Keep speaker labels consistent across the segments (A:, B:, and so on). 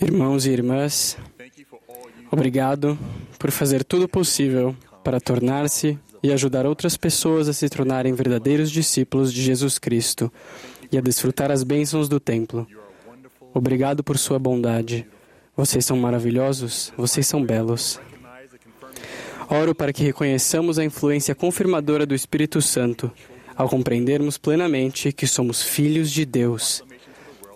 A: Irmãos e irmãs, obrigado por fazer tudo possível para tornar-se e ajudar outras pessoas a se tornarem verdadeiros discípulos de Jesus Cristo e a desfrutar as bênçãos do templo. Obrigado por sua bondade. Vocês são maravilhosos, vocês são belos. Oro para que reconheçamos a influência confirmadora do Espírito Santo ao compreendermos plenamente que somos filhos de Deus.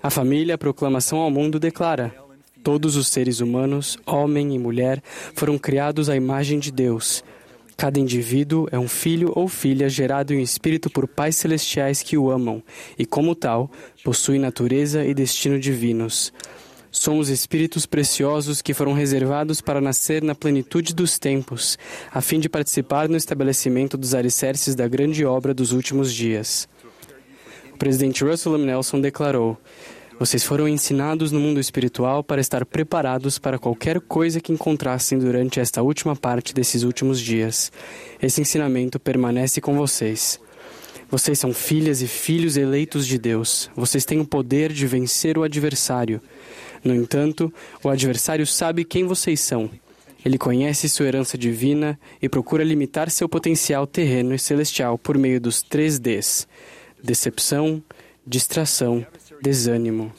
A: A família, a proclamação ao mundo declara: todos os seres humanos, homem e mulher, foram criados à imagem de Deus. Cada indivíduo é um filho ou filha gerado em espírito por pais celestiais que o amam e, como tal, possui natureza e destino divinos. Somos espíritos preciosos que foram reservados para nascer na plenitude dos tempos, a fim de participar no estabelecimento dos alicerces da grande obra dos últimos dias. Presidente Russell M. Nelson declarou: Vocês foram ensinados no mundo espiritual para estar preparados para qualquer coisa que encontrassem durante esta última parte desses últimos dias. Esse ensinamento permanece com vocês. Vocês são filhas e filhos eleitos de Deus. Vocês têm o poder de vencer o adversário. No entanto, o adversário sabe quem vocês são. Ele conhece sua herança divina e procura limitar seu potencial terreno e celestial por meio dos três Ds: decepção, distração, desânimo.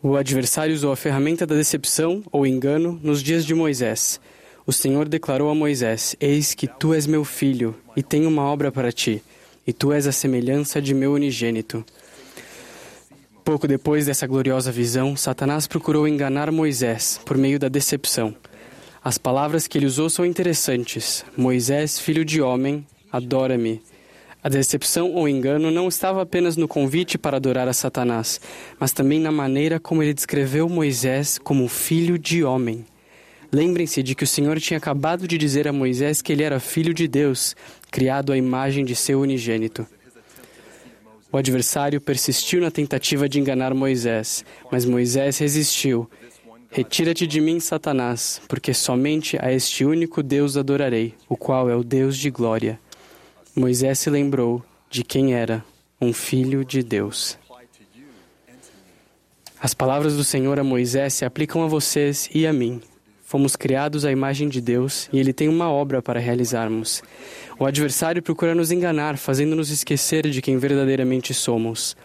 A: O adversário usou a ferramenta da decepção ou engano nos dias de Moisés. O Senhor declarou a Moisés: Eis que tu és meu filho, e tenho uma obra para ti, e tu és a semelhança de meu unigênito. Pouco depois dessa gloriosa visão, Satanás procurou enganar Moisés por meio da decepção. As palavras que ele usou são interessantes. Moisés, filho de homem, adora-me. A decepção ou engano não estava apenas no convite para adorar a Satanás, mas também na maneira como ele descreveu Moisés como filho de homem. Lembrem-se de que o Senhor tinha acabado de dizer a Moisés que ele era filho de Deus, criado à imagem de seu unigênito. O adversário persistiu na tentativa de enganar Moisés, mas Moisés resistiu. Retira-te de mim, Satanás, porque somente a este único Deus adorarei, o qual é o Deus de glória. Moisés se lembrou de quem era, um filho de Deus. As palavras do Senhor a Moisés se aplicam a vocês e a mim. Fomos criados à imagem de Deus e Ele tem uma obra para realizarmos. O adversário procura nos enganar, fazendo-nos esquecer de quem verdadeiramente somos.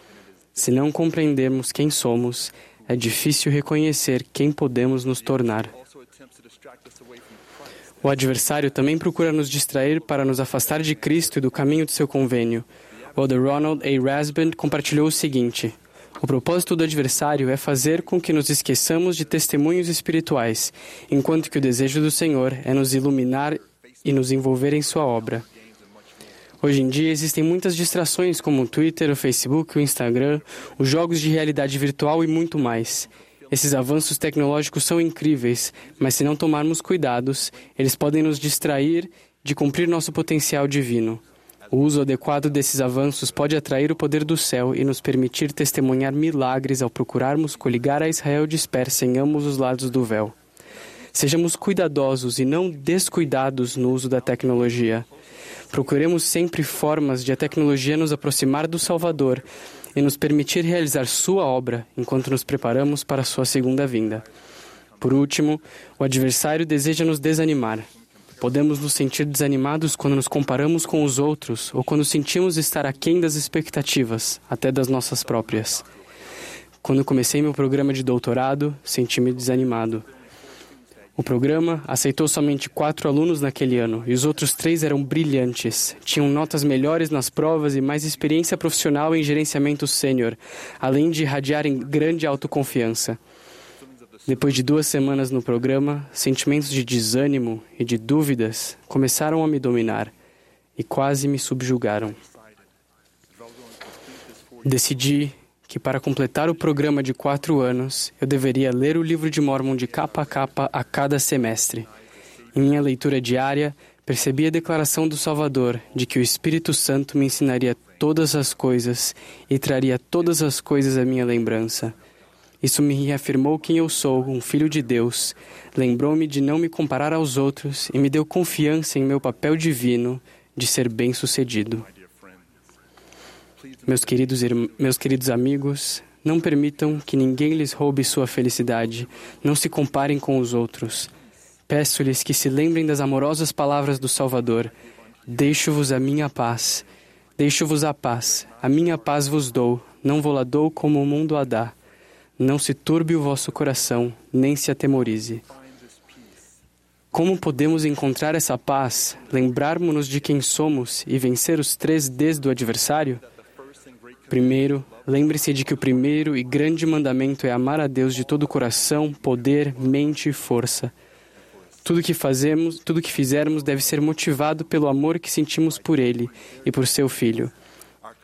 A: Se não compreendermos quem somos, é difícil reconhecer quem podemos nos tornar. O adversário também procura nos distrair para nos afastar de Cristo e do caminho de seu convênio. O Elder Ronald A. Rasband compartilhou o seguinte: o propósito do adversário é fazer com que nos esqueçamos de testemunhos espirituais, enquanto que o desejo do Senhor é nos iluminar e nos envolver em sua obra. Hoje em dia existem muitas distrações como o Twitter, o Facebook, o Instagram, os jogos de realidade virtual e muito mais. Esses avanços tecnológicos são incríveis, mas se não tomarmos cuidados, eles podem nos distrair de cumprir nosso potencial divino. O uso adequado desses avanços pode atrair o poder do céu e nos permitir testemunhar milagres ao procurarmos coligar a Israel dispersa em ambos os lados do véu. Sejamos cuidadosos e não descuidados no uso da tecnologia. Procuremos sempre formas de a tecnologia nos aproximar do Salvador e nos permitir realizar Sua obra enquanto nos preparamos para Sua segunda vinda. Por último, o adversário deseja nos desanimar. Podemos nos sentir desanimados quando nos comparamos com os outros ou quando sentimos estar aquém das expectativas, até das nossas próprias. Quando comecei meu programa de doutorado, senti-me desanimado. O programa aceitou somente quatro alunos naquele ano e os outros três eram brilhantes. Tinham notas melhores nas provas e mais experiência profissional em gerenciamento sênior, além de irradiarem grande autoconfiança. Depois de duas semanas no programa, sentimentos de desânimo e de dúvidas começaram a me dominar e quase me subjugaram. Decidi que, para completar o programa de quatro anos, eu deveria ler o livro de Mormon de capa a capa a cada semestre. Em minha leitura diária, percebi a declaração do Salvador de que o Espírito Santo me ensinaria todas as coisas e traria todas as coisas à minha lembrança. Isso me reafirmou quem eu sou, um filho de Deus. Lembrou-me de não me comparar aos outros e me deu confiança em meu papel divino de ser bem-sucedido. Meus queridos, meus queridos amigos, não permitam que ninguém lhes roube sua felicidade. Não se comparem com os outros. Peço-lhes que se lembrem das amorosas palavras do Salvador. Deixo-vos a minha paz. Deixo-vos a paz. A minha paz vos dou. Não vou lá dou como o mundo a dá. Não se turbe o vosso coração, nem se atemorize. Como podemos encontrar essa paz, lembrarmos-nos de quem somos e vencer os três Ds do adversário? Primeiro, lembre-se de que o primeiro e grande mandamento é amar a Deus de todo o coração, poder, mente e força. Tudo que fazemos, tudo que fizermos deve ser motivado pelo amor que sentimos por Ele e por seu Filho.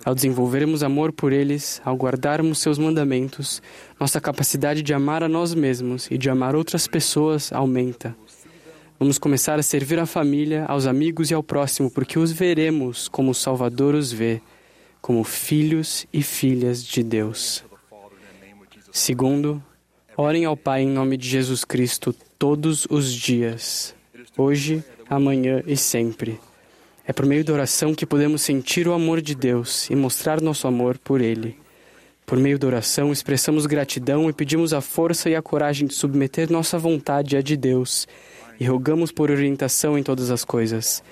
A: Ao desenvolvermos amor por eles, ao guardarmos seus mandamentos, nossa capacidade de amar a nós mesmos e de amar outras pessoas aumenta. Vamos começar a servir a família, aos amigos e ao próximo, porque os veremos como o Salvador os vê, como filhos e filhas de Deus. Segundo, orem ao Pai em nome de Jesus Cristo todos os dias, hoje, amanhã e sempre. É por meio da oração que podemos sentir o amor de Deus e mostrar nosso amor por Ele. Por meio da oração, expressamos gratidão e pedimos a força e a coragem de submeter nossa vontade à de Deus e rogamos por orientação em todas as coisas.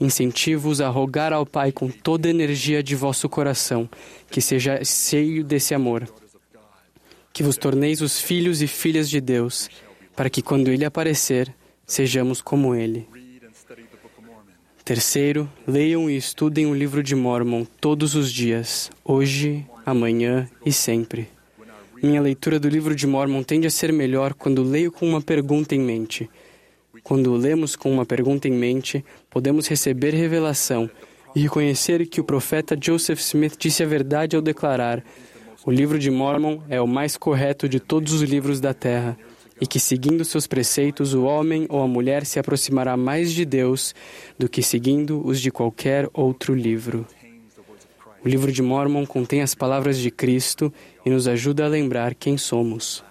A: Incentivo-os a rogar ao Pai com toda a energia de vosso coração, que seja cheio desse amor. Que vos torneis os filhos e filhas de Deus, para que quando Ele aparecer, sejamos como Ele. Terceiro, leiam e estudem o livro de Mormon todos os dias, hoje, amanhã e sempre. Minha leitura do livro de Mormon tende a ser melhor quando leio com uma pergunta em mente. Quando lemos com uma pergunta em mente, podemos receber revelação e reconhecer que o profeta Joseph Smith disse a verdade ao declarar: o livro de Mormon é o mais correto de todos os livros da Terra e que, seguindo seus preceitos, o homem ou a mulher se aproximará mais de Deus do que seguindo os de qualquer outro livro. O livro de Mormon contém as palavras de Cristo e nos ajuda a lembrar quem somos.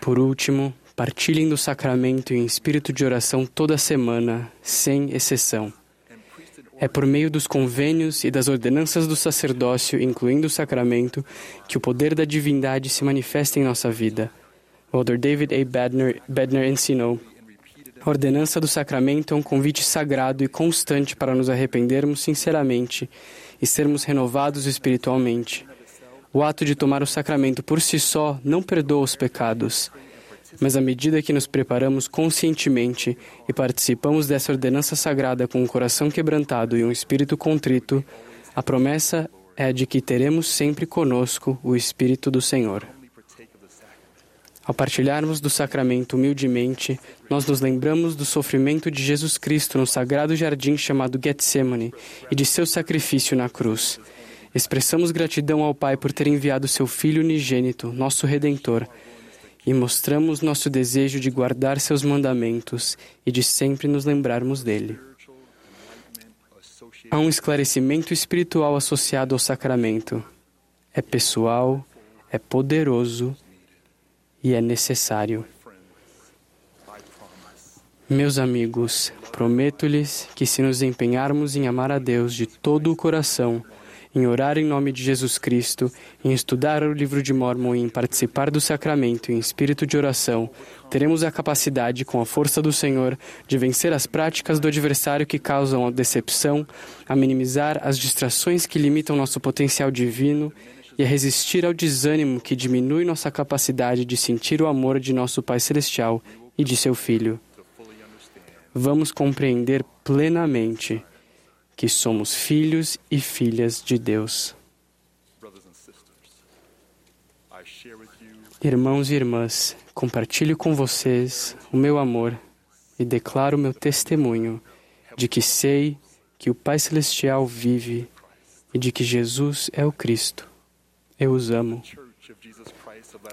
A: Por último, partilhem do sacramento em espírito de oração toda semana, sem exceção. É por meio dos convênios e das ordenanças do sacerdócio, incluindo o sacramento, que o poder da divindade se manifesta em nossa vida. O Elder David A. Bedner ensinou: A ordenança do sacramento é um convite sagrado e constante para nos arrependermos sinceramente e sermos renovados espiritualmente. O ato de tomar o sacramento por si só não perdoa os pecados mas à medida que nos preparamos conscientemente e participamos dessa ordenança sagrada com um coração quebrantado e um espírito contrito, a promessa é de que teremos sempre conosco o Espírito do Senhor. Ao partilharmos do sacramento humildemente, nós nos lembramos do sofrimento de Jesus Cristo no sagrado jardim chamado Getsemane e de seu sacrifício na cruz. Expressamos gratidão ao Pai por ter enviado seu Filho unigênito, nosso Redentor, e mostramos nosso desejo de guardar seus mandamentos e de sempre nos lembrarmos dele. Há um esclarecimento espiritual associado ao sacramento. É pessoal, é poderoso e é necessário. Meus amigos, prometo-lhes que se nos empenharmos em amar a Deus de todo o coração, em orar em nome de Jesus Cristo, em estudar o livro de Mormon e em participar do sacramento em espírito de oração, teremos a capacidade, com a força do Senhor, de vencer as práticas do adversário que causam a decepção, a minimizar as distrações que limitam nosso potencial divino e a resistir ao desânimo que diminui nossa capacidade de sentir o amor de nosso Pai Celestial e de seu Filho. Vamos compreender plenamente que somos filhos e filhas de Deus. Irmãos e irmãs, compartilho com vocês o meu amor e declaro meu testemunho de que sei que o Pai Celestial vive e de que Jesus é o Cristo. Eu os amo.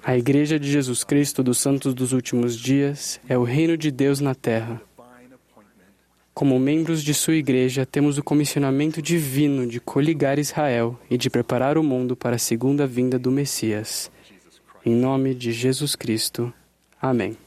A: A Igreja de Jesus Cristo dos Santos dos Últimos Dias é o reino de Deus na terra. Como membros de sua igreja, temos o comissionamento divino de coligar Israel e de preparar o mundo para a segunda vinda do Messias. Em nome de Jesus Cristo. Amém.